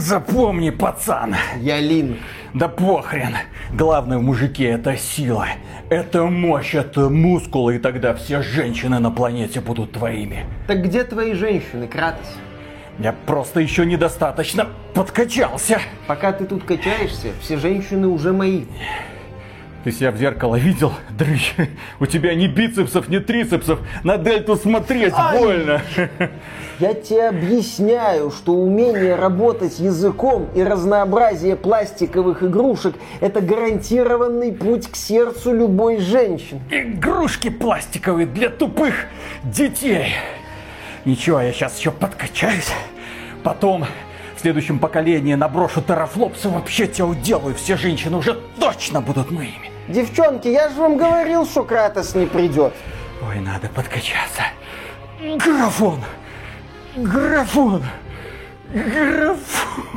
Запомни, пацан. Я Лин. Да похрен. Главное в мужике это сила. Это мощь, это мускулы, и тогда все женщины на планете будут твоими. Так где твои женщины, Кратос? Я просто еще недостаточно подкачался. Пока ты тут качаешься, все женщины уже мои. Ты себя в зеркало видел, дрыщ? У тебя ни бицепсов, ни трицепсов. На дельту смотреть Ай! больно. Я тебе объясняю, что умение работать языком и разнообразие пластиковых игрушек – это гарантированный путь к сердцу любой женщины. Игрушки пластиковые для тупых детей. Ничего, я сейчас еще подкачаюсь. Потом в следующем поколении наброшу терафлопс и вообще тебя уделаю. Все женщины уже точно будут моими. Девчонки, я же вам говорил, что Кратос не придет. Ой, надо подкачаться. Графон! Графон! Графон!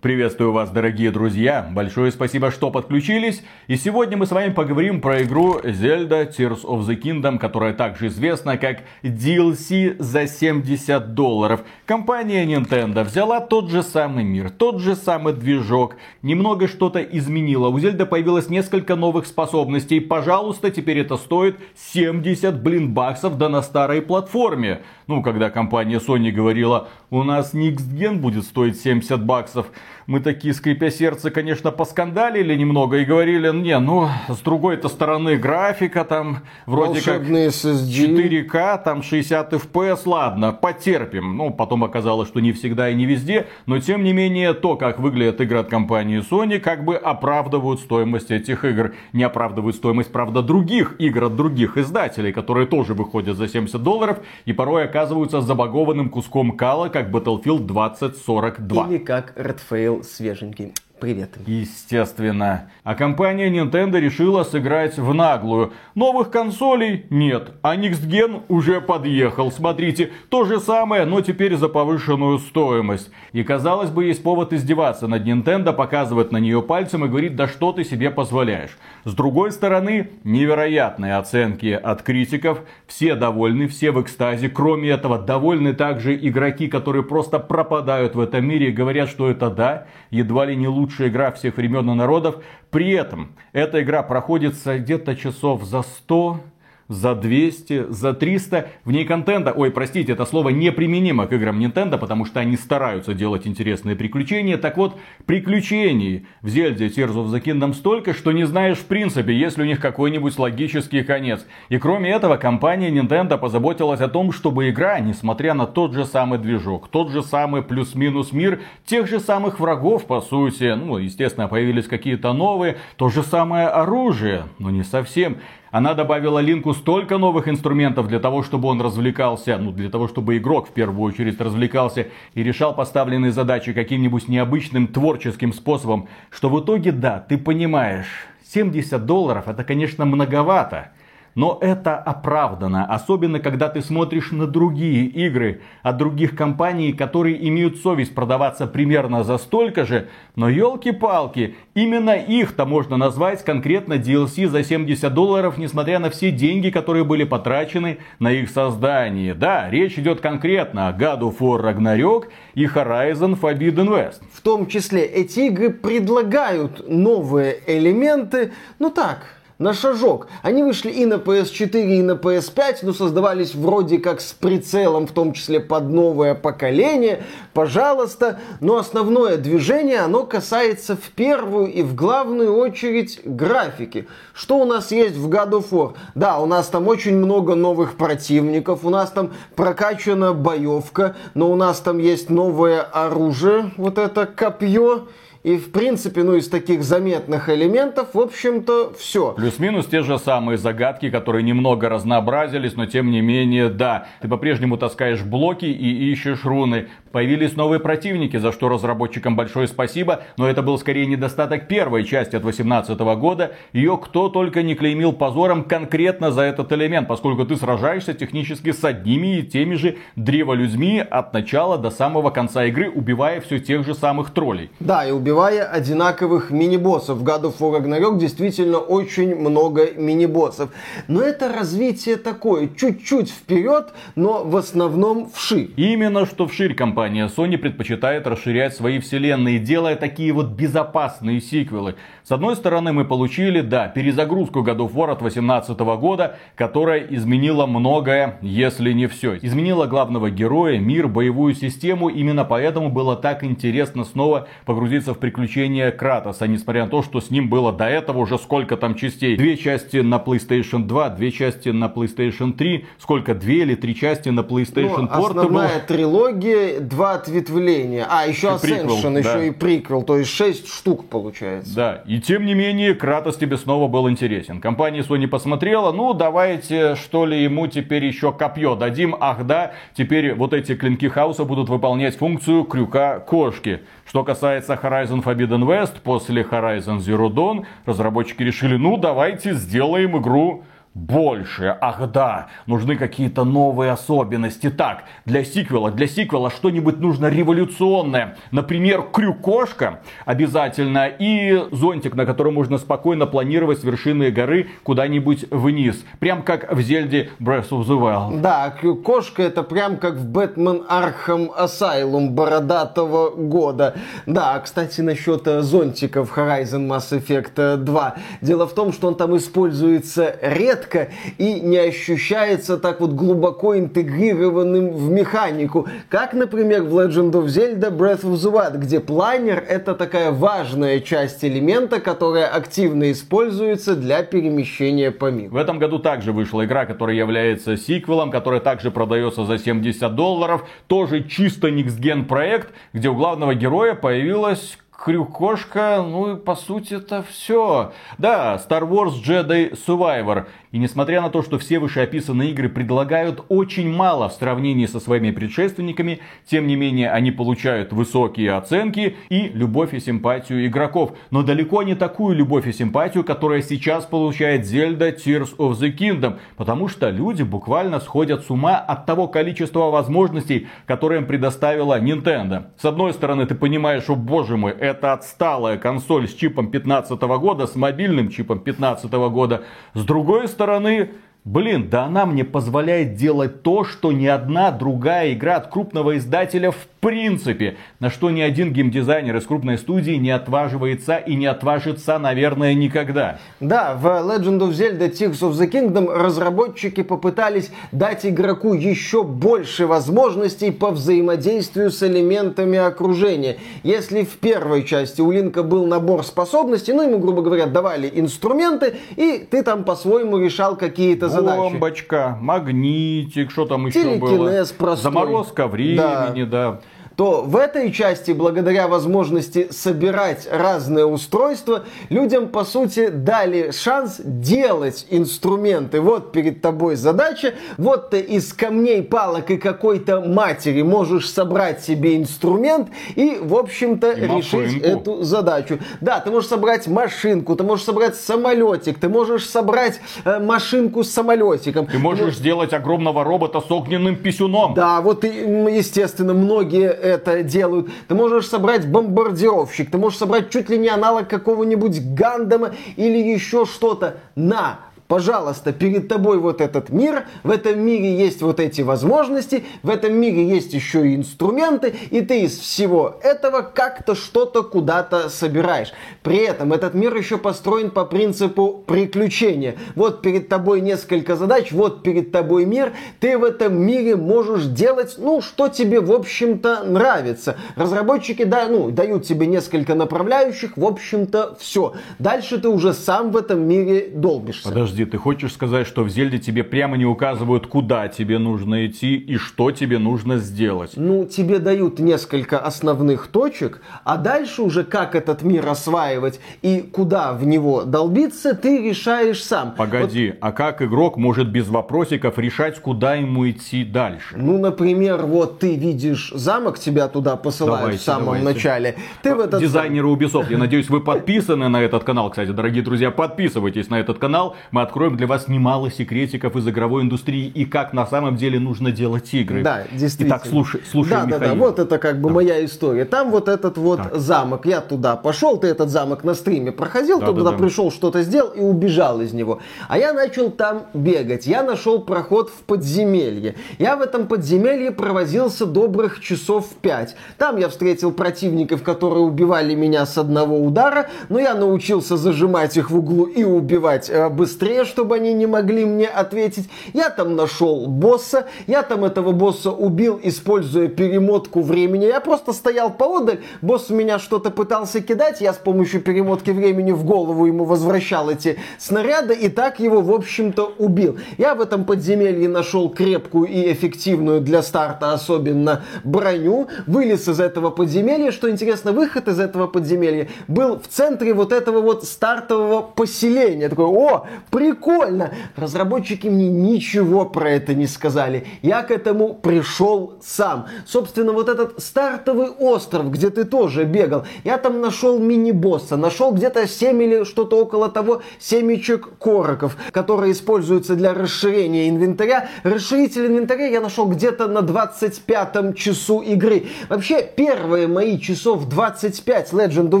Приветствую вас, дорогие друзья. Большое спасибо, что подключились. И сегодня мы с вами поговорим про игру Zelda Tears of the Kingdom, которая также известна как DLC за 70 долларов. Компания Nintendo взяла тот же самый мир, тот же самый движок, немного что-то изменила. У Zelda появилось несколько новых способностей. Пожалуйста, теперь это стоит 70, блин, баксов, да на старой платформе. Ну, когда компания Sony говорила, у нас Next Gen будет стоить 70 баксов мы такие, скрипя сердце, конечно, поскандалили немного и говорили, не, ну, с другой-то стороны графика там вроде Волшебный как SSD. 4К, там 60 FPS, ладно, потерпим. Ну, потом оказалось, что не всегда и не везде, но тем не менее, то, как выглядят игры от компании Sony, как бы оправдывают стоимость этих игр. Не оправдывают стоимость, правда, других игр от других издателей, которые тоже выходят за 70 долларов и порой оказываются забагованным куском кала, как Battlefield 2042. Или как Redfall свеженький. Привет. Естественно. А компания Nintendo решила сыграть в наглую. Новых консолей нет, а Next Gen уже подъехал. Смотрите, то же самое, но теперь за повышенную стоимость. И казалось бы, есть повод издеваться над Nintendo, показывать на нее пальцем и говорить, да что ты себе позволяешь. С другой стороны, невероятные оценки от критиков. Все довольны, все в экстазе. Кроме этого, довольны также игроки, которые просто пропадают в этом мире и говорят, что это да, едва ли не лучше лучшая игра всех времен и народов. При этом эта игра проходится где-то часов за 100 за 200, за 300. В ней контента, ой, простите, это слово неприменимо к играм Nintendo, потому что они стараются делать интересные приключения. Так вот, приключений в Зельде Tears of the Kingdom столько, что не знаешь в принципе, есть ли у них какой-нибудь логический конец. И кроме этого, компания Nintendo позаботилась о том, чтобы игра, несмотря на тот же самый движок, тот же самый плюс-минус мир, тех же самых врагов, по сути, ну, естественно, появились какие-то новые, то же самое оружие, но не совсем. Она добавила Линку столько новых инструментов для того, чтобы он развлекался, ну для того, чтобы игрок в первую очередь развлекался и решал поставленные задачи каким-нибудь необычным творческим способом, что в итоге, да, ты понимаешь, 70 долларов это, конечно, многовато. Но это оправдано, особенно когда ты смотришь на другие игры от других компаний, которые имеют совесть продаваться примерно за столько же, но елки-палки, именно их-то можно назвать конкретно DLC за 70 долларов, несмотря на все деньги, которые были потрачены на их создание. Да, речь идет конкретно о God of War Ragnarok и Horizon Forbidden West. В том числе эти игры предлагают новые элементы, ну так, на шажок. Они вышли и на PS4, и на PS5, но создавались вроде как с прицелом, в том числе под новое поколение. Пожалуйста. Но основное движение, оно касается в первую и в главную очередь графики. Что у нас есть в God of War? Да, у нас там очень много новых противников, у нас там прокачана боевка, но у нас там есть новое оружие, вот это копье. И, в принципе, ну, из таких заметных элементов, в общем-то, все. Плюс-минус те же самые загадки, которые немного разнообразились, но тем не менее, да, ты по-прежнему таскаешь блоки и ищешь руны. Появились новые противники, за что разработчикам большое спасибо, но это был скорее недостаток первой части от 2018 года. Ее кто только не клеймил позором конкретно за этот элемент, поскольку ты сражаешься технически с одними и теми же древолюдьми от начала до самого конца игры, убивая все тех же самых троллей. Да, и убивая одинаковых мини-боссов. В of War Ragnarok действительно очень много мини-боссов. Но это развитие такое, чуть-чуть вперед, но в основном вширь. Именно что вширь компания Sony предпочитает расширять свои вселенные, делая такие вот безопасные сиквелы. С одной стороны, мы получили, да, перезагрузку God of War от 2018 года, которая изменила многое, если не все. Изменила главного героя, мир, боевую систему. Именно поэтому было так интересно снова погрузиться в приключения Кратоса, несмотря на то, что с ним было до этого уже сколько там частей. Две части на PlayStation 2, две части на PlayStation 3, сколько, две или три части на PlayStation ну, Portable. Основная трилогия, два ответвления. А, еще Ascension, еще да. и приквел, то есть шесть штук получается. Да, и тем не менее, Кратос тебе снова был интересен. Компания Sony посмотрела, ну давайте что ли ему теперь еще копье дадим. Ах да, теперь вот эти клинки хаоса будут выполнять функцию крюка кошки. Что касается Horizon Forbidden West, после Horizon Zero Dawn разработчики решили, ну давайте сделаем игру больше. Ах да, нужны какие-то новые особенности. Так, для сиквела, для сиквела что-нибудь нужно революционное. Например, крюк-кошка обязательно и зонтик, на котором можно спокойно планировать с вершины горы куда-нибудь вниз. Прям как в Зельде Breath of the Wild. Да, крюк-кошка это прям как в Batman Arkham Asylum бородатого года. Да, кстати, насчет зонтиков Horizon Mass Effect 2. Дело в том, что он там используется редко редко и не ощущается так вот глубоко интегрированным в механику, как, например, в Legend of Zelda Breath of the Wild, где планер это такая важная часть элемента, которая активно используется для перемещения по миру. В этом году также вышла игра, которая является сиквелом, которая также продается за 70 долларов, тоже чисто Gen проект, где у главного героя появилась крюкошка, ну и по сути это все. Да, Star Wars Jedi Survivor. И несмотря на то, что все вышеописанные игры предлагают очень мало в сравнении со своими предшественниками, тем не менее они получают высокие оценки и любовь и симпатию игроков. Но далеко не такую любовь и симпатию, которая сейчас получает Zelda Tears of the Kingdom. Потому что люди буквально сходят с ума от того количества возможностей, которые им предоставила Nintendo. С одной стороны, ты понимаешь, о боже мой, это отсталая консоль с чипом 15 года, с мобильным чипом 15 года. С другой стороны, стороны, блин, да она мне позволяет делать то, что ни одна другая игра от крупного издателя в принципе, на что ни один геймдизайнер из крупной студии не отваживается и не отважится, наверное, никогда. Да, в Legend of Zelda Tears of the Kingdom разработчики попытались дать игроку еще больше возможностей по взаимодействию с элементами окружения. Если в первой части у Линка был набор способностей, ну ему, грубо говоря, давали инструменты, и ты там по-своему решал какие-то задачи. Бомбочка, магнитик, что там еще было? Простой. Заморозка времени, да. да то в этой части, благодаря возможности собирать разные устройства, людям, по сути, дали шанс делать инструменты. Вот перед тобой задача, вот ты из камней, палок и какой-то матери можешь собрать себе инструмент и, в общем-то, решить эту задачу. Да, ты можешь собрать машинку, ты можешь собрать самолетик, ты можешь собрать э, машинку с самолетиком. Ты можешь ты сделать огромного робота с огненным писюном. Да, вот, и, естественно, многие это делают. Ты можешь собрать бомбардировщик, ты можешь собрать чуть ли не аналог какого-нибудь Гандама или еще что-то. На, пожалуйста, перед тобой вот этот мир, в этом мире есть вот эти возможности, в этом мире есть еще и инструменты, и ты из всего этого как-то что-то куда-то собираешь. При этом этот мир еще построен по принципу приключения. Вот перед тобой несколько задач, вот перед тобой мир, ты в этом мире можешь делать, ну, что тебе, в общем-то, нравится. Разработчики, да, ну, дают тебе несколько направляющих, в общем-то, все. Дальше ты уже сам в этом мире долбишься. Подожди, подожди, ты хочешь сказать, что в Зельде тебе прямо не указывают, куда тебе нужно идти и что тебе нужно сделать? Ну, тебе дают несколько основных точек, а дальше уже как этот мир осваивать и куда в него долбиться, ты решаешь сам. Погоди, вот... а как игрок может без вопросиков решать, куда ему идти дальше? Ну, например, вот ты видишь замок, тебя туда посылают давайте, в самом давайте. начале. Ты в этот... Дизайнеры Ubisoft, я надеюсь, вы подписаны на этот канал, кстати, дорогие друзья, подписывайтесь на этот канал, мы откроем для вас немало секретиков из игровой индустрии и как на самом деле нужно делать игры. Да, действительно. Итак, слушай, слушай, да, Михаил. Да, да, вот это как бы да. моя история. Там вот этот вот так. замок, я туда пошел, ты этот замок на стриме проходил, да, ты да, туда да. пришел, что-то сделал и убежал из него. А я начал там бегать, я нашел проход в подземелье. Я в этом подземелье провозился добрых часов пять. Там я встретил противников, которые убивали меня с одного удара, но я научился зажимать их в углу и убивать э, быстрее, чтобы они не могли мне ответить. Я там нашел босса, я там этого босса убил, используя перемотку времени. Я просто стоял поодаль, босс меня что-то пытался кидать, я с помощью перемотки времени в голову ему возвращал эти снаряды и так его, в общем-то, убил. Я в этом подземелье нашел крепкую и эффективную для старта особенно броню, вылез из этого подземелья. Что интересно, выход из этого подземелья был в центре вот этого вот стартового поселения. Такой, о, прикольно! Разработчики мне ничего про это не сказали. Я к этому пришел сам. Собственно, вот этот стартовый остров, где ты тоже бегал, я там нашел мини-босса, нашел где-то 7 или что-то около того семечек короков, которые используются для расширения инвентаря. Расширитель инвентаря я нашел где-то на 25 часу игры. Вообще, первые мои часов 25 Legend of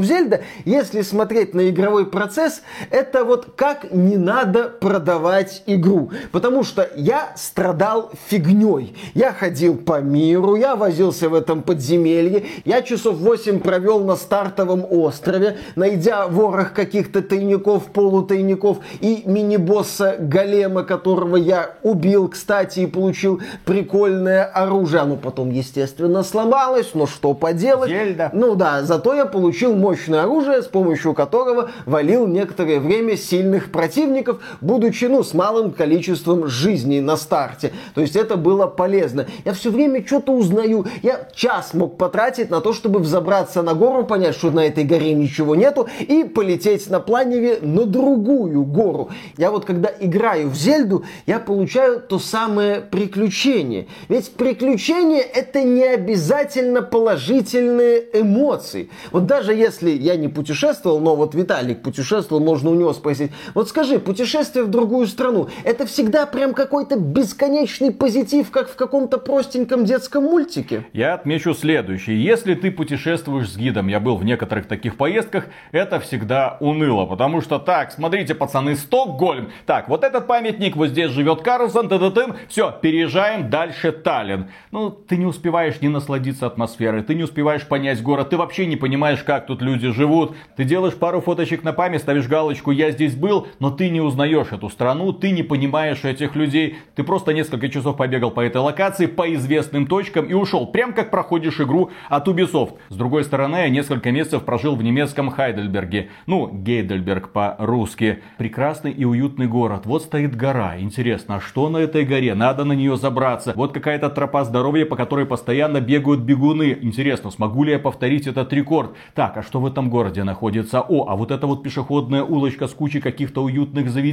Zelda, если смотреть на игровой процесс, это вот как не надо продавать игру. Потому что я страдал фигней. Я ходил по миру, я возился в этом подземелье, я часов 8 провел на стартовом острове, найдя ворох каких-то тайников, полутайников и мини-босса Голема, которого я убил, кстати, и получил прикольное оружие. Оно потом, естественно, сломалось, но что поделать. Зельда. Ну да, зато я получил мощное оружие, с помощью которого валил некоторое время сильных противников, будучи, ну, с малым количеством жизней на старте. То есть это было полезно. Я все время что-то узнаю. Я час мог потратить на то, чтобы взобраться на гору, понять, что на этой горе ничего нету, и полететь на планере на другую гору. Я вот когда играю в Зельду, я получаю то самое приключение. Ведь приключение это не обязательно положительные эмоции. Вот даже если я не путешествовал, но вот Виталик путешествовал, можно у него спросить. Вот скажи, путешествие в другую страну, это всегда прям какой-то бесконечный позитив, как в каком-то простеньком детском мультике? Я отмечу следующее. Если ты путешествуешь с гидом, я был в некоторых таких поездках, это всегда уныло. Потому что так, смотрите, пацаны, Стокгольм. Так, вот этот памятник, вот здесь живет Карлсон, ты ты все, переезжаем дальше Таллин. Ну, ты не успеваешь не насладиться атмосферой, ты не успеваешь понять город, ты вообще не понимаешь, как тут люди живут. Ты делаешь пару фоточек на память, ставишь галочку «Я здесь был», но ты не узнаешь эту страну, ты не понимаешь этих людей. Ты просто несколько часов побегал по этой локации, по известным точкам и ушел. Прям как проходишь игру от Ubisoft. С другой стороны, я несколько месяцев прожил в немецком Хайдельберге. Ну, Гейдельберг по-русски. Прекрасный и уютный город. Вот стоит гора. Интересно, а что на этой горе? Надо на нее забраться. Вот какая-то тропа здоровья, по которой постоянно бегают бегуны. Интересно, смогу ли я повторить этот рекорд? Так, а что в этом городе находится? О, а вот это вот пешеходная улочка с кучей каких-то уютных заведений.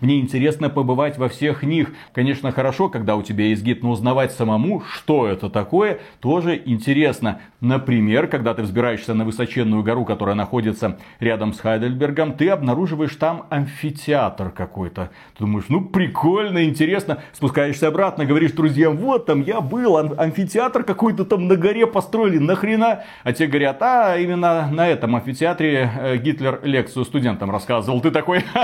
Мне интересно побывать во всех них. Конечно, хорошо, когда у тебя есть гид, но узнавать самому, что это такое, тоже интересно. Например, когда ты взбираешься на высоченную гору, которая находится рядом с Хайдельбергом, ты обнаруживаешь там амфитеатр какой-то. Ты думаешь, ну прикольно, интересно. Спускаешься обратно, говоришь друзьям, вот там я был, амфитеатр какой-то там на горе построили, нахрена? А те говорят, а именно на этом амфитеатре э, Гитлер лекцию студентам рассказывал. Ты такой...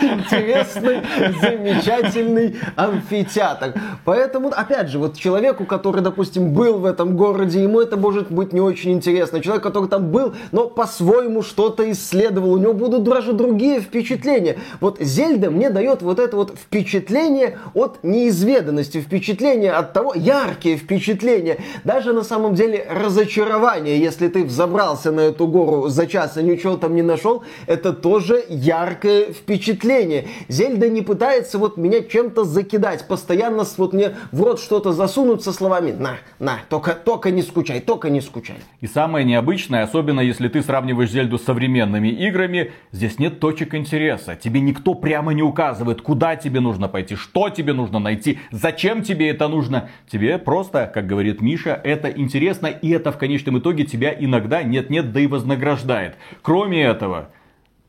Интересный, замечательный амфитеатр. Поэтому, опять же, вот человеку, который, допустим, был в этом городе, ему это может быть не очень интересно. Человек, который там был, но по-своему что-то исследовал, у него будут даже другие впечатления. Вот Зельда мне дает вот это вот впечатление от неизведанности, впечатление от того, яркие впечатления. Даже на самом деле разочарование, если ты взобрался на эту гору за час и ничего там не нашел, это тоже яркое впечатление. Зельда не пытается вот меня чем-то закидать, постоянно вот мне в рот что-то засунуть со словами «на, на, только, только не скучай, только не скучай». И самое необычное, особенно если ты сравниваешь Зельду с современными играми, здесь нет точек интереса. Тебе никто прямо не указывает, куда тебе нужно пойти, что тебе нужно найти, зачем тебе это нужно. Тебе просто, как говорит Миша, это интересно, и это в конечном итоге тебя иногда нет-нет, да и вознаграждает. Кроме этого,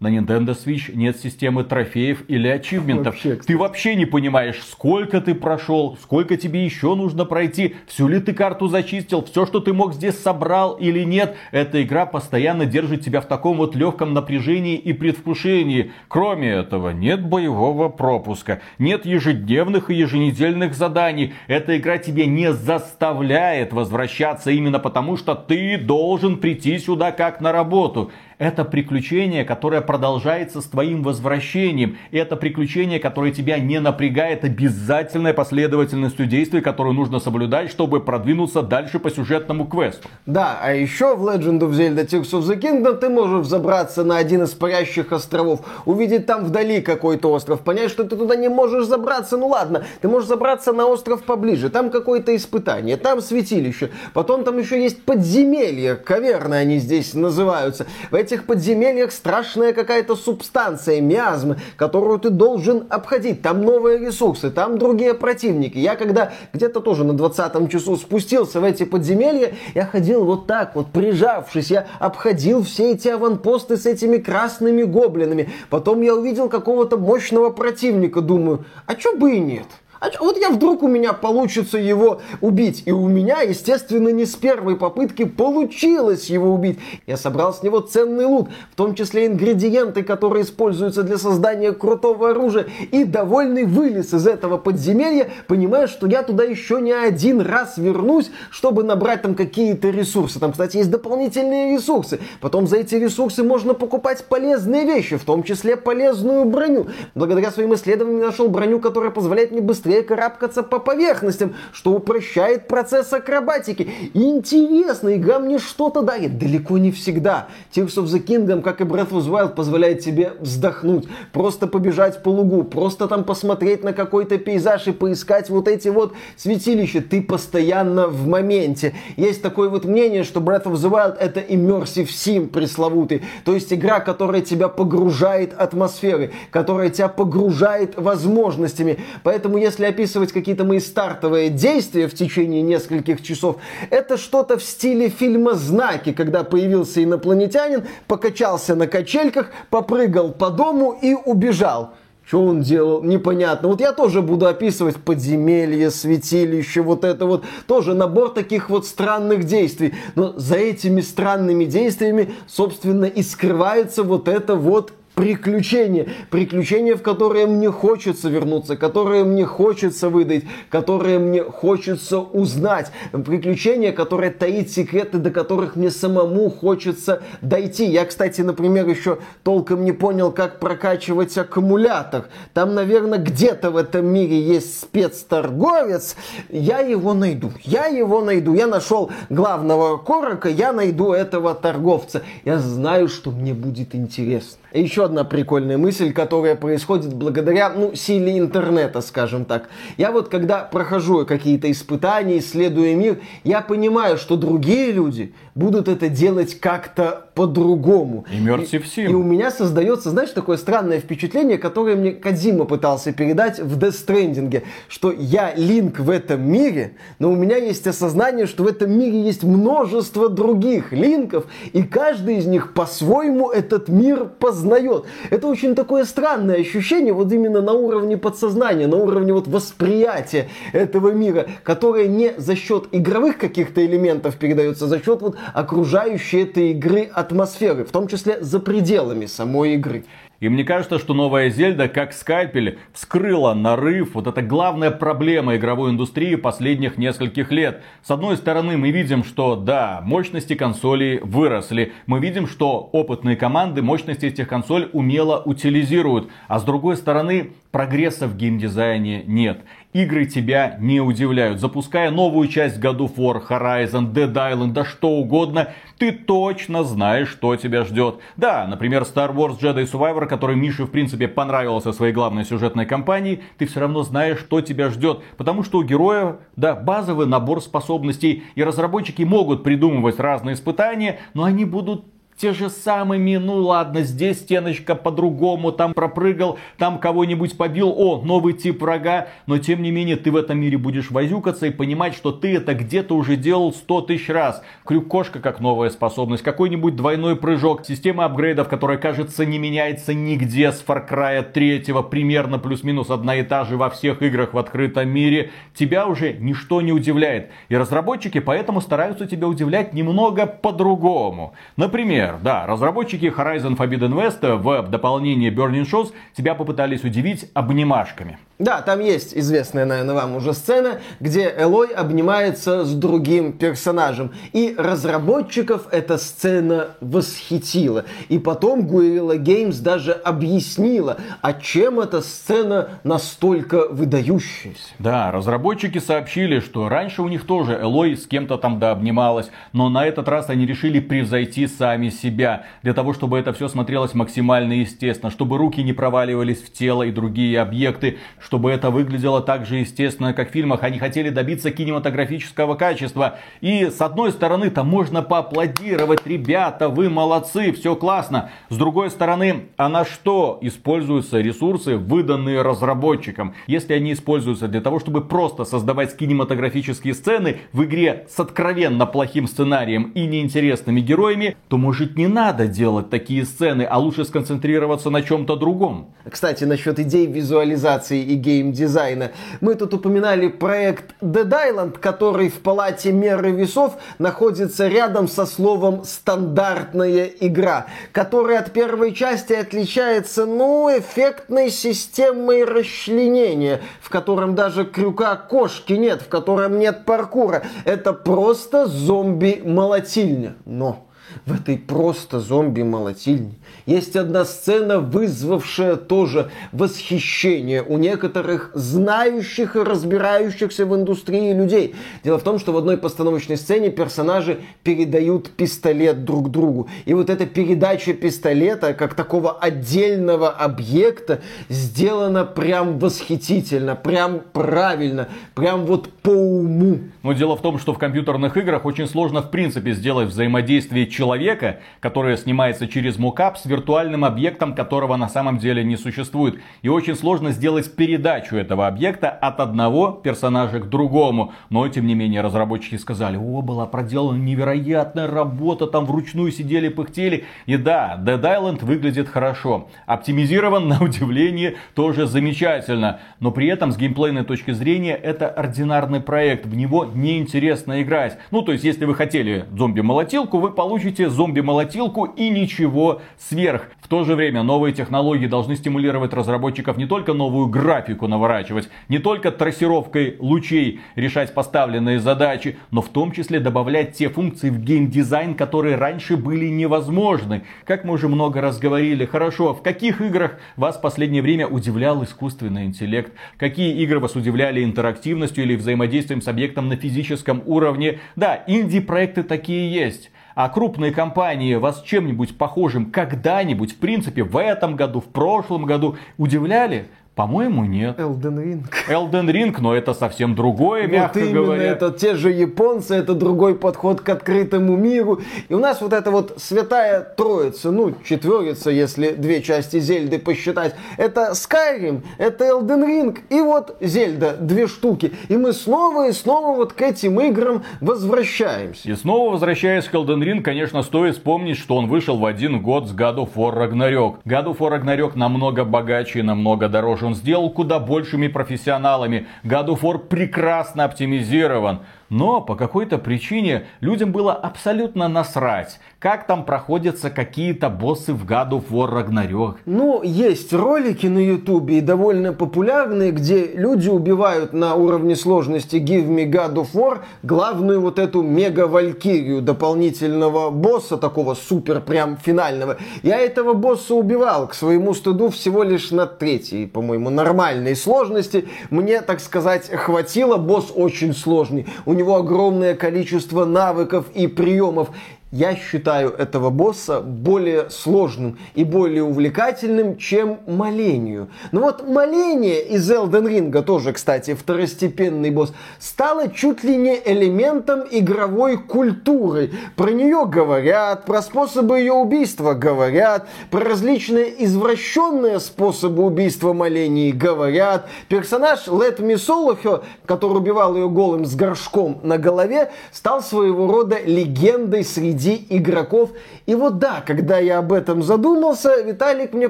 на Nintendo Switch нет системы трофеев или ачивментов. Вообще, ты вообще не понимаешь, сколько ты прошел, сколько тебе еще нужно пройти, всю ли ты карту зачистил, все, что ты мог здесь собрал или нет. Эта игра постоянно держит тебя в таком вот легком напряжении и предвкушении. Кроме этого, нет боевого пропуска, нет ежедневных и еженедельных заданий. Эта игра тебе не заставляет возвращаться именно потому, что ты должен прийти сюда как на работу. Это приключение, которое продолжается с твоим возвращением. Это приключение, которое тебя не напрягает обязательной последовательностью действий, которую нужно соблюдать, чтобы продвинуться дальше по сюжетному квесту. Да, а еще в Legend of Zelda Tears of the Kingdom ты можешь забраться на один из парящих островов, увидеть там вдали какой-то остров, понять, что ты туда не можешь забраться, ну ладно, ты можешь забраться на остров поближе, там какое-то испытание, там святилище, потом там еще есть подземелье, каверны они здесь называются. Этих подземельях страшная какая-то субстанция, миазмы, которую ты должен обходить. Там новые ресурсы, там другие противники. Я когда где-то тоже на 20 часу спустился в эти подземелья, я ходил вот так вот, прижавшись, я обходил все эти аванпосты с этими красными гоблинами. Потом я увидел какого-то мощного противника, думаю, а чё бы и нет? А вот я вдруг у меня получится его убить. И у меня, естественно, не с первой попытки получилось его убить. Я собрал с него ценный лут, в том числе ингредиенты, которые используются для создания крутого оружия. И довольный вылез из этого подземелья, понимая, что я туда еще не один раз вернусь, чтобы набрать там какие-то ресурсы. Там, кстати, есть дополнительные ресурсы. Потом за эти ресурсы можно покупать полезные вещи, в том числе полезную броню. Благодаря своим исследованиям я нашел броню, которая позволяет мне быстрее быстрее карабкаться по поверхностям, что упрощает процесс акробатики. интересно, игра мне что-то дарит. Далеко не всегда. Tears of the Kingdom, как и Breath of the Wild, позволяет тебе вздохнуть, просто побежать по лугу, просто там посмотреть на какой-то пейзаж и поискать вот эти вот святилища. Ты постоянно в моменте. Есть такое вот мнение, что Breath of the Wild это immersive sim пресловутый. То есть игра, которая тебя погружает атмосферой, которая тебя погружает возможностями. Поэтому если если описывать какие-то мои стартовые действия в течение нескольких часов, это что-то в стиле фильма «Знаки», когда появился инопланетянин, покачался на качельках, попрыгал по дому и убежал. Что он делал, непонятно. Вот я тоже буду описывать подземелье, святилище, вот это вот. Тоже набор таких вот странных действий. Но за этими странными действиями, собственно, и скрывается вот это вот приключения. Приключения, в которые мне хочется вернуться, которые мне хочется выдать, которые мне хочется узнать. Приключения, которые таит секреты, до которых мне самому хочется дойти. Я, кстати, например, еще толком не понял, как прокачивать аккумулятор. Там, наверное, где-то в этом мире есть спецторговец. Я его найду. Я его найду. Я нашел главного корока, я найду этого торговца. Я знаю, что мне будет интересно. Еще одна прикольная мысль, которая происходит благодаря ну, силе интернета, скажем так. Я вот когда прохожу какие-то испытания, исследуя мир, я понимаю, что другие люди будут это делать как-то по-другому. Immersive Sim. И, и у меня создается, знаешь, такое странное впечатление, которое мне Кадзима пытался передать в Death Stranding, что я Линк в этом мире, но у меня есть осознание, что в этом мире есть множество других Линков, и каждый из них по-своему этот мир познает. Это очень такое странное ощущение, вот именно на уровне подсознания, на уровне вот восприятия этого мира, которое не за счет игровых каких-то элементов передается, а за счет вот окружающей этой игры атмосферы, в том числе за пределами самой игры. И мне кажется, что новая Зельда, как скальпель, вскрыла нарыв. Вот это главная проблема игровой индустрии последних нескольких лет. С одной стороны, мы видим, что да, мощности консолей выросли. Мы видим, что опытные команды мощности этих консолей умело утилизируют. А с другой стороны, прогресса в геймдизайне нет игры тебя не удивляют. Запуская новую часть God of War, Horizon, Dead Island, да что угодно, ты точно знаешь, что тебя ждет. Да, например, Star Wars Jedi Survivor, который Мише, в принципе, понравился своей главной сюжетной кампании, ты все равно знаешь, что тебя ждет. Потому что у героя, да, базовый набор способностей, и разработчики могут придумывать разные испытания, но они будут те же самыми, ну ладно, здесь стеночка по-другому, там пропрыгал, там кого-нибудь побил, о, новый тип врага, но тем не менее ты в этом мире будешь возюкаться и понимать, что ты это где-то уже делал сто тысяч раз. Крюк-кошка как новая способность, какой-нибудь двойной прыжок, система апгрейдов, которая, кажется, не меняется нигде с Far Cry 3, примерно плюс-минус одна и та же во всех играх в открытом мире, тебя уже ничто не удивляет. И разработчики поэтому стараются тебя удивлять немного по-другому. Например, Например, да, разработчики Horizon Forbidden West в дополнении Burning Shows тебя попытались удивить обнимашками. Да, там есть известная, наверное, вам уже сцена, где Элой обнимается с другим персонажем. И разработчиков эта сцена восхитила. И потом Guerrilla Games даже объяснила, а чем эта сцена настолько выдающаяся. Да, разработчики сообщили, что раньше у них тоже Элой с кем-то там да обнималась, но на этот раз они решили превзойти сами себя, для того, чтобы это все смотрелось максимально естественно, чтобы руки не проваливались в тело и другие объекты, чтобы это выглядело так же естественно, как в фильмах. Они хотели добиться кинематографического качества. И с одной стороны, там можно поаплодировать, ребята, вы молодцы, все классно. С другой стороны, а на что используются ресурсы, выданные разработчикам? Если они используются для того, чтобы просто создавать кинематографические сцены в игре с откровенно плохим сценарием и неинтересными героями, то может не надо делать такие сцены, а лучше сконцентрироваться на чем-то другом. Кстати, насчет идей визуализации и геймдизайна. Мы тут упоминали проект Dead Island, который в палате меры весов находится рядом со словом «стандартная игра», которая от первой части отличается, ну, эффектной системой расчленения, в котором даже крюка кошки нет, в котором нет паркура. Это просто зомби-молотильня. Но в этой просто зомби-молотильне есть одна сцена, вызвавшая тоже восхищение у некоторых знающих и разбирающихся в индустрии людей. Дело в том, что в одной постановочной сцене персонажи передают пистолет друг другу. И вот эта передача пистолета, как такого отдельного объекта, сделана прям восхитительно, прям правильно, прям вот по уму. Но дело в том, что в компьютерных играх очень сложно в принципе сделать взаимодействие человека, которое снимается через мокап с виртуальным объектом, которого на самом деле не существует. И очень сложно сделать передачу этого объекта от одного персонажа к другому. Но, тем не менее, разработчики сказали, о, была проделана невероятная работа, там вручную сидели, пыхтели. И да, Dead Island выглядит хорошо. Оптимизирован, на удивление, тоже замечательно. Но при этом, с геймплейной точки зрения, это ординарный проект. В него неинтересно играть. Ну, то есть, если вы хотели зомби-молотилку, вы получите зомби-молотилку и ничего сверх. В то же время новые технологии должны стимулировать разработчиков не только новую графику наворачивать, не только трассировкой лучей решать поставленные задачи, но в том числе добавлять те функции в геймдизайн, которые раньше были невозможны. Как мы уже много раз говорили, хорошо, в каких играх вас в последнее время удивлял искусственный интеллект? Какие игры вас удивляли интерактивностью или взаимодействием с объектом на физическом уровне? Да, инди-проекты такие есть. А крупные компании вас чем-нибудь похожим когда-нибудь, в принципе, в этом году, в прошлом году удивляли? По-моему, нет. Elden Ring. Elden Ring, но это совсем другое, вот мягко именно, говоря. это те же японцы, это другой подход к открытому миру. И у нас вот эта вот святая троица, ну, четверица, если две части Зельды посчитать. Это Skyrim, это Elden Ring и вот Зельда, две штуки. И мы снова и снова вот к этим играм возвращаемся. И снова возвращаясь к Elden Ring, конечно, стоит вспомнить, что он вышел в один год с God of War Ragnarok. God of War Ragnarok намного богаче и намного дороже он сделал куда большими профессионалами. God of War прекрасно оптимизирован. Но по какой-то причине людям было абсолютно насрать, как там проходятся какие-то боссы в God of War. Ну, есть ролики на ютубе и довольно популярные, где люди убивают на уровне сложности Give Me God of War главную вот эту мега-валькирию дополнительного босса, такого супер прям финального. Я этого босса убивал, к своему стыду, всего лишь на третьей, по-моему, нормальной сложности. Мне, так сказать, хватило. Босс очень сложный. У него огромное количество навыков и приемов я считаю этого босса более сложным и более увлекательным, чем Молению. Но вот Моление из Elden Ring, тоже, кстати, второстепенный босс, стало чуть ли не элементом игровой культуры. Про нее говорят, про способы ее убийства говорят, про различные извращенные способы убийства Молении говорят. Персонаж Me Solo, который убивал ее голым с горшком на голове, стал своего рода легендой среди среди игроков. И вот да, когда я об этом задумался, Виталик мне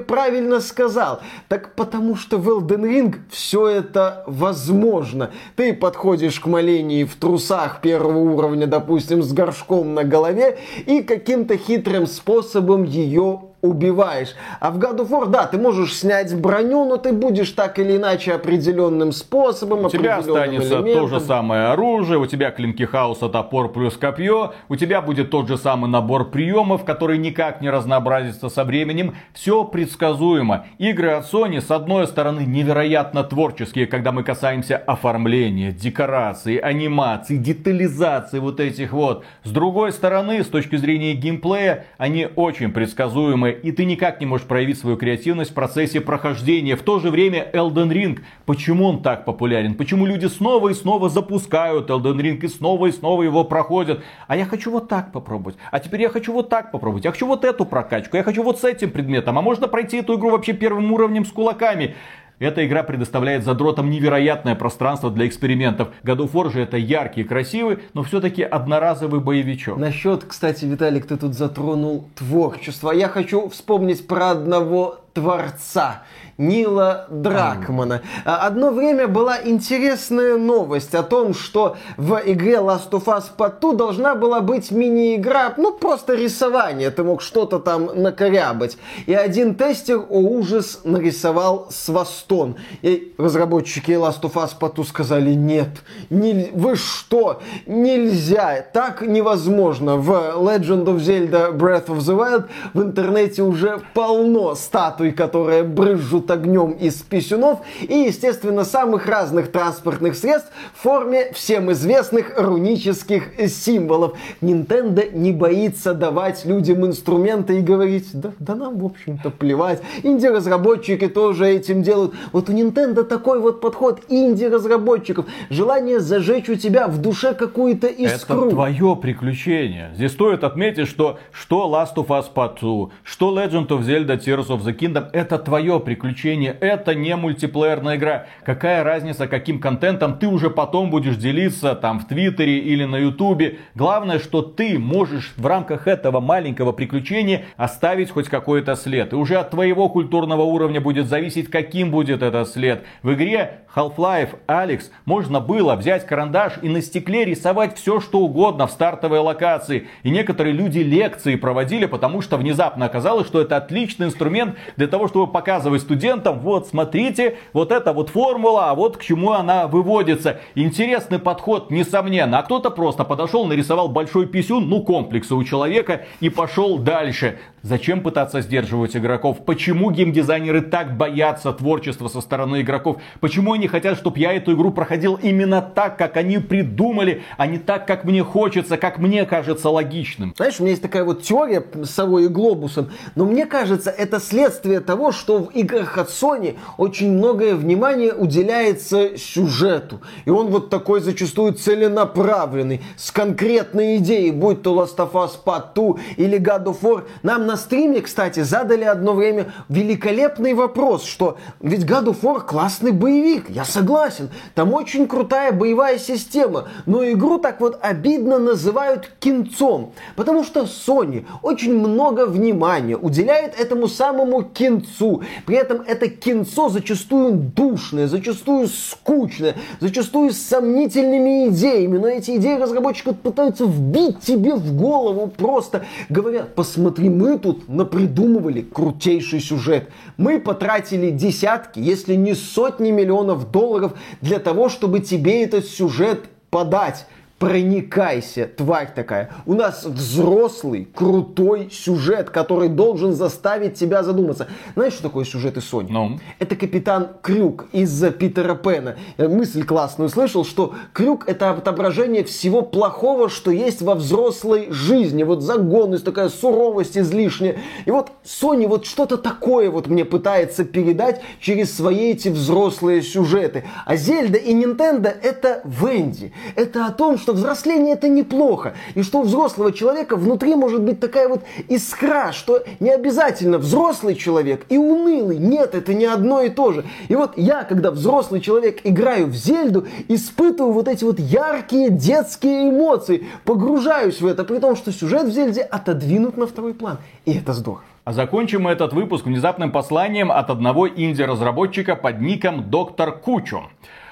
правильно сказал. Так потому что в Elden Ring все это возможно. Ты подходишь к молении в трусах первого уровня, допустим, с горшком на голове, и каким-то хитрым способом ее убиваешь. А в God of War, да, ты можешь снять броню, но ты будешь так или иначе определенным способом, У тебя останется элементом. то же самое оружие, у тебя клинки хаоса, топор плюс копье, у тебя будет тот же самый набор приемов, который никак не разнообразится со временем. Все предсказуемо. Игры от Sony, с одной стороны, невероятно творческие, когда мы касаемся оформления, декорации, анимации, детализации вот этих вот. С другой стороны, с точки зрения геймплея, они очень предсказуемые и ты никак не можешь проявить свою креативность в процессе прохождения. В то же время Elden Ring, почему он так популярен? Почему люди снова и снова запускают Elden Ring и снова и снова его проходят? А я хочу вот так попробовать. А теперь я хочу вот так попробовать. Я хочу вот эту прокачку. Я хочу вот с этим предметом. А можно пройти эту игру вообще первым уровнем с кулаками. Эта игра предоставляет задротам невероятное пространство для экспериментов. God of War же это яркий, красивый, но все-таки одноразовый боевичок. Насчет, кстати, Виталик, ты тут затронул творчество. Я хочу вспомнить про одного творца. Нила Дракмана. А, одно время была интересная новость о том, что в игре Last of Us Part 2 должна была быть мини-игра, ну просто рисование, ты мог что-то там накорябать. И один тестер, о ужас, нарисовал свастон. И разработчики Last of Us Part 2 сказали, нет, не, вы что, нельзя, так невозможно. В Legend of Zelda Breath of the Wild в интернете уже полно статуй, которые брызжут пахнут огнем из писюнов и, естественно, самых разных транспортных средств в форме всем известных рунических символов. Nintendo не боится давать людям инструменты и говорить, да, да нам, в общем-то, плевать. Инди-разработчики тоже этим делают. Вот у Nintendo такой вот подход инди-разработчиков. Желание зажечь у тебя в душе какую-то искру. Это твое приключение. Здесь стоит отметить, что что Last of Us Part 2, что Legend of Zelda Tears of the Kingdom, это твое приключение приключения. Это не мультиплеерная игра. Какая разница, каким контентом ты уже потом будешь делиться там в Твиттере или на Ютубе. Главное, что ты можешь в рамках этого маленького приключения оставить хоть какой-то след. И уже от твоего культурного уровня будет зависеть, каким будет этот след. В игре Half-Life Alex можно было взять карандаш и на стекле рисовать все, что угодно в стартовой локации. И некоторые люди лекции проводили, потому что внезапно оказалось, что это отличный инструмент для того, чтобы показывать студентам, вот смотрите, вот это вот формула, а вот к чему она выводится. Интересный подход, несомненно. А кто-то просто подошел, нарисовал большой писюн, ну комплексы у человека и пошел дальше. Зачем пытаться сдерживать игроков? Почему геймдизайнеры так боятся творчества со стороны игроков? Почему они хотят, чтобы я эту игру проходил именно так, как они придумали, а не так, как мне хочется, как мне кажется логичным? Знаешь, у меня есть такая вот теория с совой и глобусом, но мне кажется, это следствие того, что в играх от Sony очень многое внимание уделяется сюжету. И он вот такой зачастую целенаправленный, с конкретной идеей, будь то Last of Us Part 2 или God of War. Нам на стриме, кстати, задали одно время великолепный вопрос, что ведь God of War классный боевик, я согласен, там очень крутая боевая система, но игру так вот обидно называют кинцом, потому что Sony очень много внимания уделяет этому самому кинцу, при этом это кинцо зачастую душное, зачастую скучное, зачастую с сомнительными идеями, но эти идеи разработчики пытаются вбить тебе в голову просто, говорят, посмотри, мы тут напридумывали крутейший сюжет. Мы потратили десятки, если не сотни миллионов долларов для того, чтобы тебе этот сюжет подать. Проникайся, тварь такая. У нас взрослый, крутой сюжет, который должен заставить тебя задуматься. Знаешь, что такое сюжет из Sony? Ну? Это капитан Крюк из Питера Пэна. Я мысль классную слышал, что Крюк это отображение всего плохого, что есть во взрослой жизни. Вот загонность, такая суровость излишняя. И вот Sony вот что-то такое вот мне пытается передать через свои эти взрослые сюжеты. А Зельда и Nintendo это Венди. Это о том, что взросление это неплохо. И что у взрослого человека внутри может быть такая вот искра, что не обязательно взрослый человек и унылый. Нет, это не одно и то же. И вот я, когда взрослый человек играю в Зельду, испытываю вот эти вот яркие детские эмоции, погружаюсь в это, при том, что сюжет в Зельде отодвинут на второй план. И это здорово. А закончим мы этот выпуск внезапным посланием от одного инди-разработчика под ником Доктор Кучу.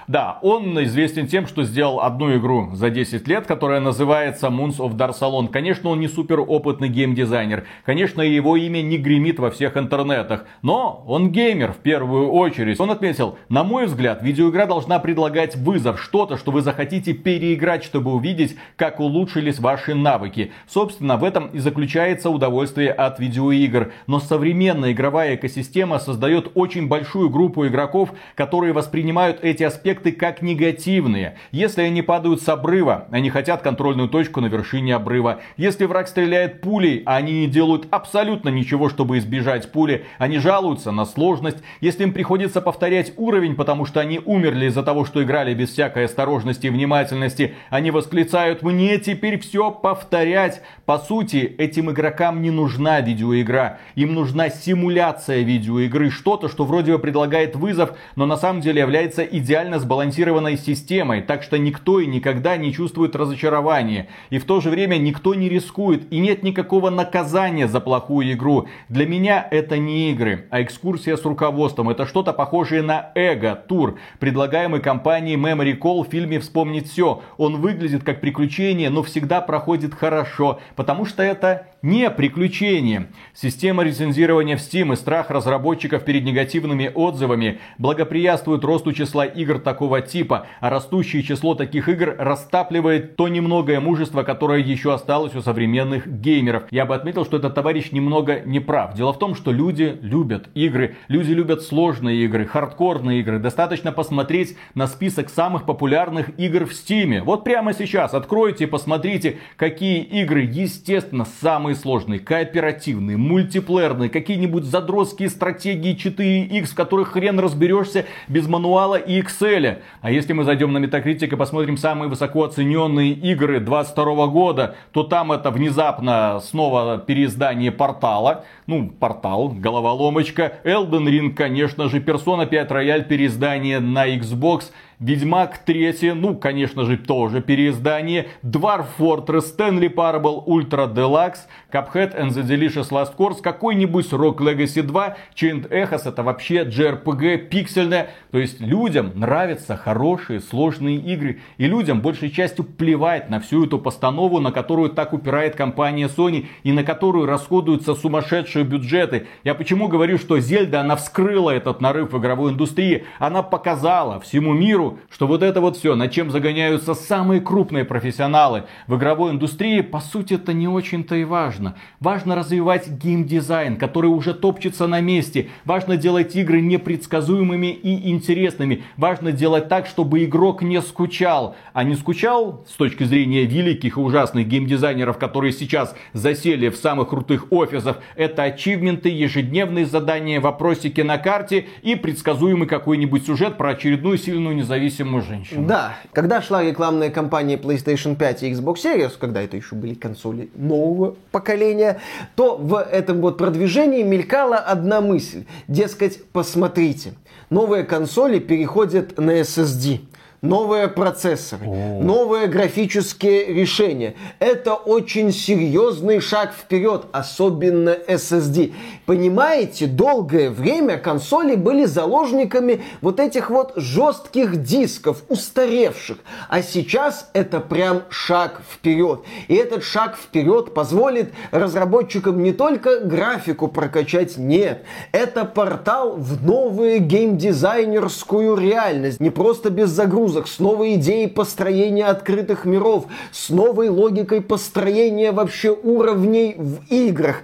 Да, он известен тем, что сделал одну игру за 10 лет, которая называется Moons of Darsalon. Конечно, он не супер опытный геймдизайнер. Конечно, его имя не гремит во всех интернетах. Но он геймер в первую очередь. Он отметил, на мой взгляд, видеоигра должна предлагать вызов. Что-то, что вы захотите переиграть, чтобы увидеть, как улучшились ваши навыки. Собственно, в этом и заключается удовольствие от видеоигр. Но современная игровая экосистема создает очень большую группу игроков, которые воспринимают эти аспекты эффекты как негативные. Если они падают с обрыва, они хотят контрольную точку на вершине обрыва. Если враг стреляет пулей, а они не делают абсолютно ничего, чтобы избежать пули, они жалуются на сложность. Если им приходится повторять уровень, потому что они умерли из-за того, что играли без всякой осторожности и внимательности, они восклицают «Мне теперь все повторять». По сути, этим игрокам не нужна видеоигра. Им нужна симуляция видеоигры. Что-то, что вроде бы предлагает вызов, но на самом деле является идеально сбалансированной системой, так что никто и никогда не чувствует разочарования. И в то же время никто не рискует и нет никакого наказания за плохую игру. Для меня это не игры, а экскурсия с руководством. Это что-то похожее на эго-тур, предлагаемый компанией Memory Call в фильме «Вспомнить все». Он выглядит как приключение, но всегда проходит хорошо, потому что это не приключение. Система рецензирования в Steam и страх разработчиков перед негативными отзывами благоприятствуют росту числа игр такого типа, а растущее число таких игр растапливает то немногое мужество, которое еще осталось у современных геймеров. Я бы отметил, что этот товарищ немного неправ. Дело в том, что люди любят игры, люди любят сложные игры, хардкорные игры. Достаточно посмотреть на список самых популярных игр в Steam. Вот прямо сейчас откройте и посмотрите, какие игры, естественно, самые сложные, кооперативные, мультиплеерные, какие-нибудь задротские стратегии 4X, в которых хрен разберешься без мануала и Excel. А если мы зайдем на Metacritic и посмотрим самые высоко оцененные игры 22 года, то там это внезапно снова переиздание портала. Ну, портал, головоломочка. Elden Ring, конечно же, Persona 5 Royal переиздание на Xbox. Ведьмак 3, ну, конечно же, тоже переиздание. Dwarf Fortress, Stanley Parable Ultra Deluxe, Cuphead and the Delicious Last Course, какой-нибудь Rock Legacy 2, Chained Echoes, это вообще JRPG пиксельное. То есть людям нравятся хорошие, сложные игры. И людям большей частью плевать на всю эту постанову, на которую так упирает компания Sony и на которую расходуются сумасшедшие бюджеты. Я почему говорю, что Зельда, она вскрыла этот нарыв в игровой индустрии. Она показала всему миру, что вот это вот все, над чем загоняются самые крупные профессионалы в игровой индустрии, по сути это не очень-то и важно. Важно развивать геймдизайн, который уже топчется на месте. Важно делать игры непредсказуемыми и интересными. Важно делать так, чтобы игрок не скучал. А не скучал с точки зрения великих и ужасных геймдизайнеров, которые сейчас засели в самых крутых офисах, это ачивменты, ежедневные задания, вопросики на карте и предсказуемый какой-нибудь сюжет про очередную сильную независимую независимую женщину. Да, когда шла рекламная кампания PlayStation 5 и Xbox Series, когда это еще были консоли нового поколения, то в этом вот продвижении мелькала одна мысль. Дескать, посмотрите, новые консоли переходят на SSD новые процессоры, О. новые графические решения. Это очень серьезный шаг вперед, особенно SSD. Понимаете, долгое время консоли были заложниками вот этих вот жестких дисков, устаревших. А сейчас это прям шаг вперед. И этот шаг вперед позволит разработчикам не только графику прокачать, нет. Это портал в новую геймдизайнерскую реальность. Не просто без загрузок грузок, с новой идеей построения открытых миров, с новой логикой построения вообще уровней в играх.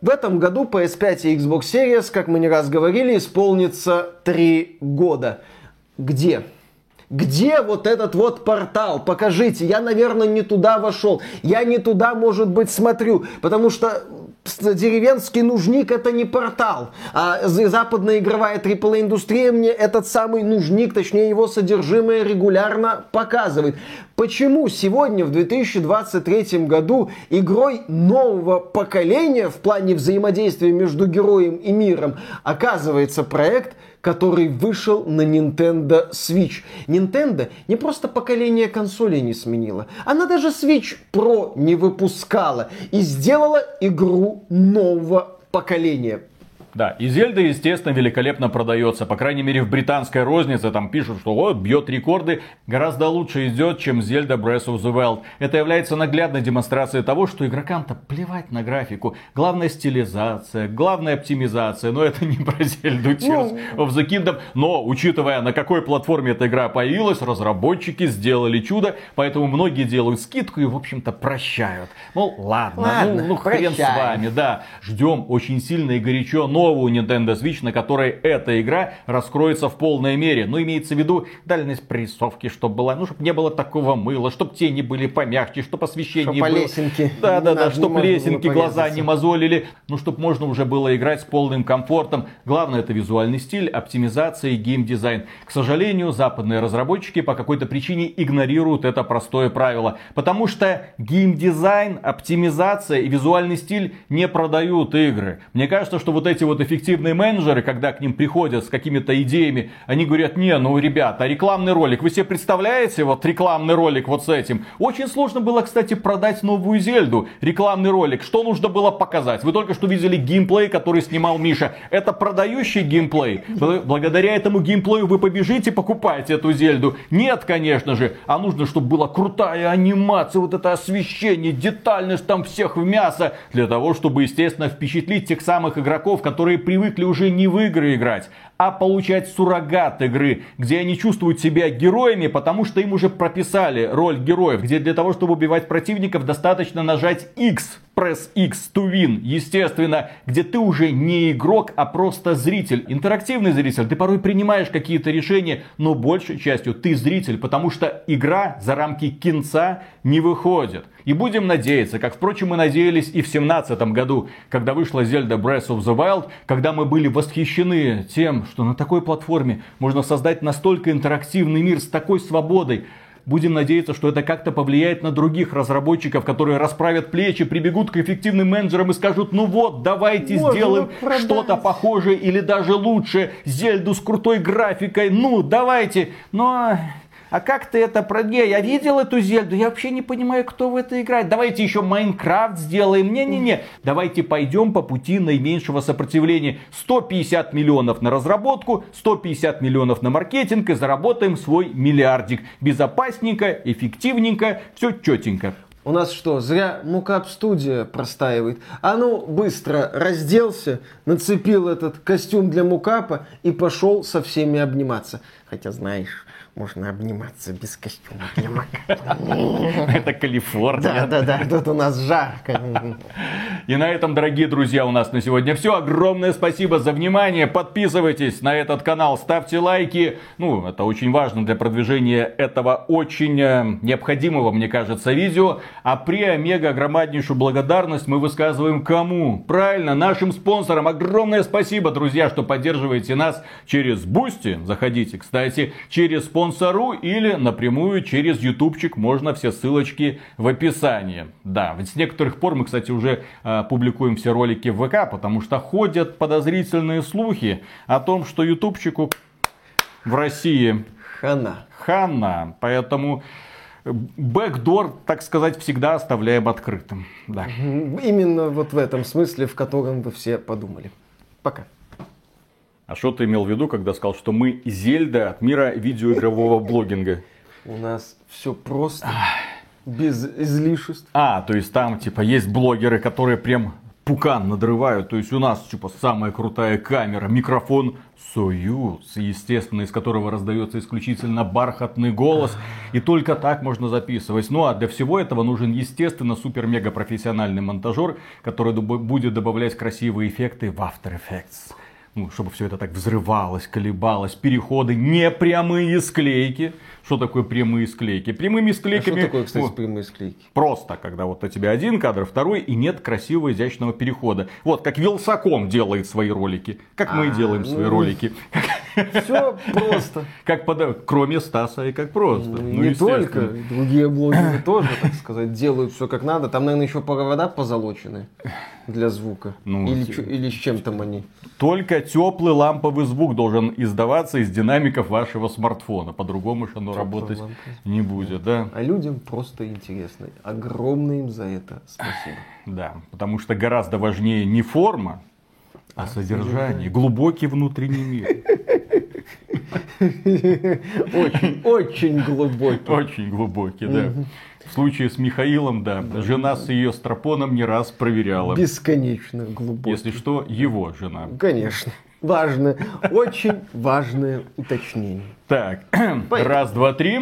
В этом году PS5 и Xbox Series, как мы не раз говорили, исполнится 3 года. Где? Где вот этот вот портал? Покажите. Я, наверное, не туда вошел. Я не туда, может быть, смотрю. Потому что деревенский нужник это не портал, а западная игровая AAA индустрия мне этот самый нужник, точнее его содержимое регулярно показывает. Почему сегодня в 2023 году игрой нового поколения в плане взаимодействия между героем и миром оказывается проект, который вышел на Nintendo Switch. Nintendo не просто поколение консолей не сменила, она даже Switch Pro не выпускала и сделала игру нового поколения. Да, и Зельда, естественно, великолепно продается. По крайней мере, в британской рознице там пишут, что вот, бьет рекорды, гораздо лучше идет, чем Зельда Breath of the Wild. Это является наглядной демонстрацией того, что игрокам-то плевать на графику. Главная стилизация, главная оптимизация. Но это не про Зельду Tears of the Kingdom. Но, учитывая, на какой платформе эта игра появилась, разработчики сделали чудо. Поэтому многие делают скидку и, в общем-то, прощают. Мол, ладно, ладно ну, ну хрен с вами, да. Ждем очень сильно и горячо, но новую Nintendo Switch, на которой эта игра раскроется в полной мере. Ну, имеется в виду дальность прорисовки, чтобы была, ну, чтобы не было такого мыла, чтобы тени были помягче, чтобы освещение чтобы было... лесенки. Да, да, да, чтобы лесенки глаза не мозолили, ну, чтобы можно уже было играть с полным комфортом. Главное это визуальный стиль, оптимизация и геймдизайн. К сожалению, западные разработчики по какой-то причине игнорируют это простое правило, потому что геймдизайн, оптимизация и визуальный стиль не продают игры. Мне кажется, что вот эти вот вот эффективные менеджеры, когда к ним приходят с какими-то идеями, они говорят, не, ну, ребята, рекламный ролик, вы себе представляете, вот рекламный ролик вот с этим? Очень сложно было, кстати, продать новую Зельду, рекламный ролик. Что нужно было показать? Вы только что видели геймплей, который снимал Миша. Это продающий геймплей. Благодаря этому геймплею вы побежите, покупаете эту Зельду. Нет, конечно же. А нужно, чтобы была крутая анимация, вот это освещение, детальность там всех в мясо. Для того, чтобы, естественно, впечатлить тех самых игроков, которые которые привыкли уже не в игры играть, а получать суррогат игры, где они чувствуют себя героями, потому что им уже прописали роль героев, где для того, чтобы убивать противников, достаточно нажать X Press X to Win, естественно, где ты уже не игрок, а просто зритель, интерактивный зритель. Ты порой принимаешь какие-то решения, но большей частью ты зритель, потому что игра за рамки кинца не выходит. И будем надеяться, как, впрочем, мы надеялись и в 2017 году, когда вышла Zelda Breath of the Wild, когда мы были восхищены тем, что на такой платформе можно создать настолько интерактивный мир с такой свободой, Будем надеяться, что это как-то повлияет на других разработчиков, которые расправят плечи, прибегут к эффективным менеджерам и скажут, ну вот, давайте Можно сделаем что-то похожее или даже лучше. Зельду с крутой графикой, ну давайте. Но а как ты это проде? Я видел эту Зельду, я вообще не понимаю, кто в это играет. Давайте еще Майнкрафт сделаем. Не-не-не, давайте пойдем по пути наименьшего сопротивления. 150 миллионов на разработку, 150 миллионов на маркетинг и заработаем свой миллиардик. Безопасненько, эффективненько, все четенько. У нас что, зря Мукап студия простаивает? А ну, быстро разделся, нацепил этот костюм для Мукапа и пошел со всеми обниматься. Хотя, знаешь, можно обниматься без костюма Это Калифорния. Да, да, да, тут у нас жарко. И на этом, дорогие друзья, у нас на сегодня все. Огромное спасибо за внимание. Подписывайтесь на этот канал, ставьте лайки. Ну, это очень важно для продвижения этого очень э, необходимого, мне кажется, видео. А при омега громаднейшую благодарность мы высказываем кому? Правильно, нашим спонсорам. Огромное спасибо, друзья, что поддерживаете нас через Boosty. Заходите, кстати, через спонсор спонсорку или напрямую через ютубчик. Можно все ссылочки в описании. Да, ведь с некоторых пор мы, кстати, уже э, публикуем все ролики в ВК, потому что ходят подозрительные слухи о том, что ютубчику в России хана. Хана. Поэтому бэкдор, так сказать, всегда оставляем открытым. Да. Именно вот в этом смысле, в котором вы все подумали. Пока. А что ты имел в виду, когда сказал, что мы Зельда от мира видеоигрового блогинга? У нас все просто, без излишеств. А, то есть там типа есть блогеры, которые прям пукан надрывают. То есть у нас типа самая крутая камера, микрофон Союз, естественно, из которого раздается исключительно бархатный голос. И только так можно записывать. Ну а для всего этого нужен, естественно, супер-мега профессиональный монтажер, который будет добавлять красивые эффекты в After Effects ну, чтобы все это так взрывалось, колебалось, переходы, не прямые склейки. Что такое прямые склейки? Прямыми склейками... А что такое, кстати, ну, прямые склейки? Просто, когда вот у тебя один кадр, второй, и нет красивого изящного перехода. Вот, как Вилсаком делает свои ролики, как мы и делаем свои ну, ролики. Все просто. Как под... Кроме Стаса и как просто. Ну, не только, другие блогеры тоже, так сказать, делают все как надо. Там, наверное, еще провода позолочены для звука. Ну, или, или с чем там они? Только теплый ламповый звук должен издаваться из динамиков вашего смартфона. По-другому же оно Теплый работать ламповый. не будет, да. А людям просто интересно. Огромное им за это спасибо. Да, потому что гораздо важнее не форма, а, а содержание, глубокий внутренний мир. Очень, очень глубокий. Очень глубокий, да. В случае с Михаилом, да, да. жена с ее стропоном не раз проверяла. Бесконечно глубоко. Если что, его жена. Конечно. Важное, очень важное уточнение. Так, раз, два, три.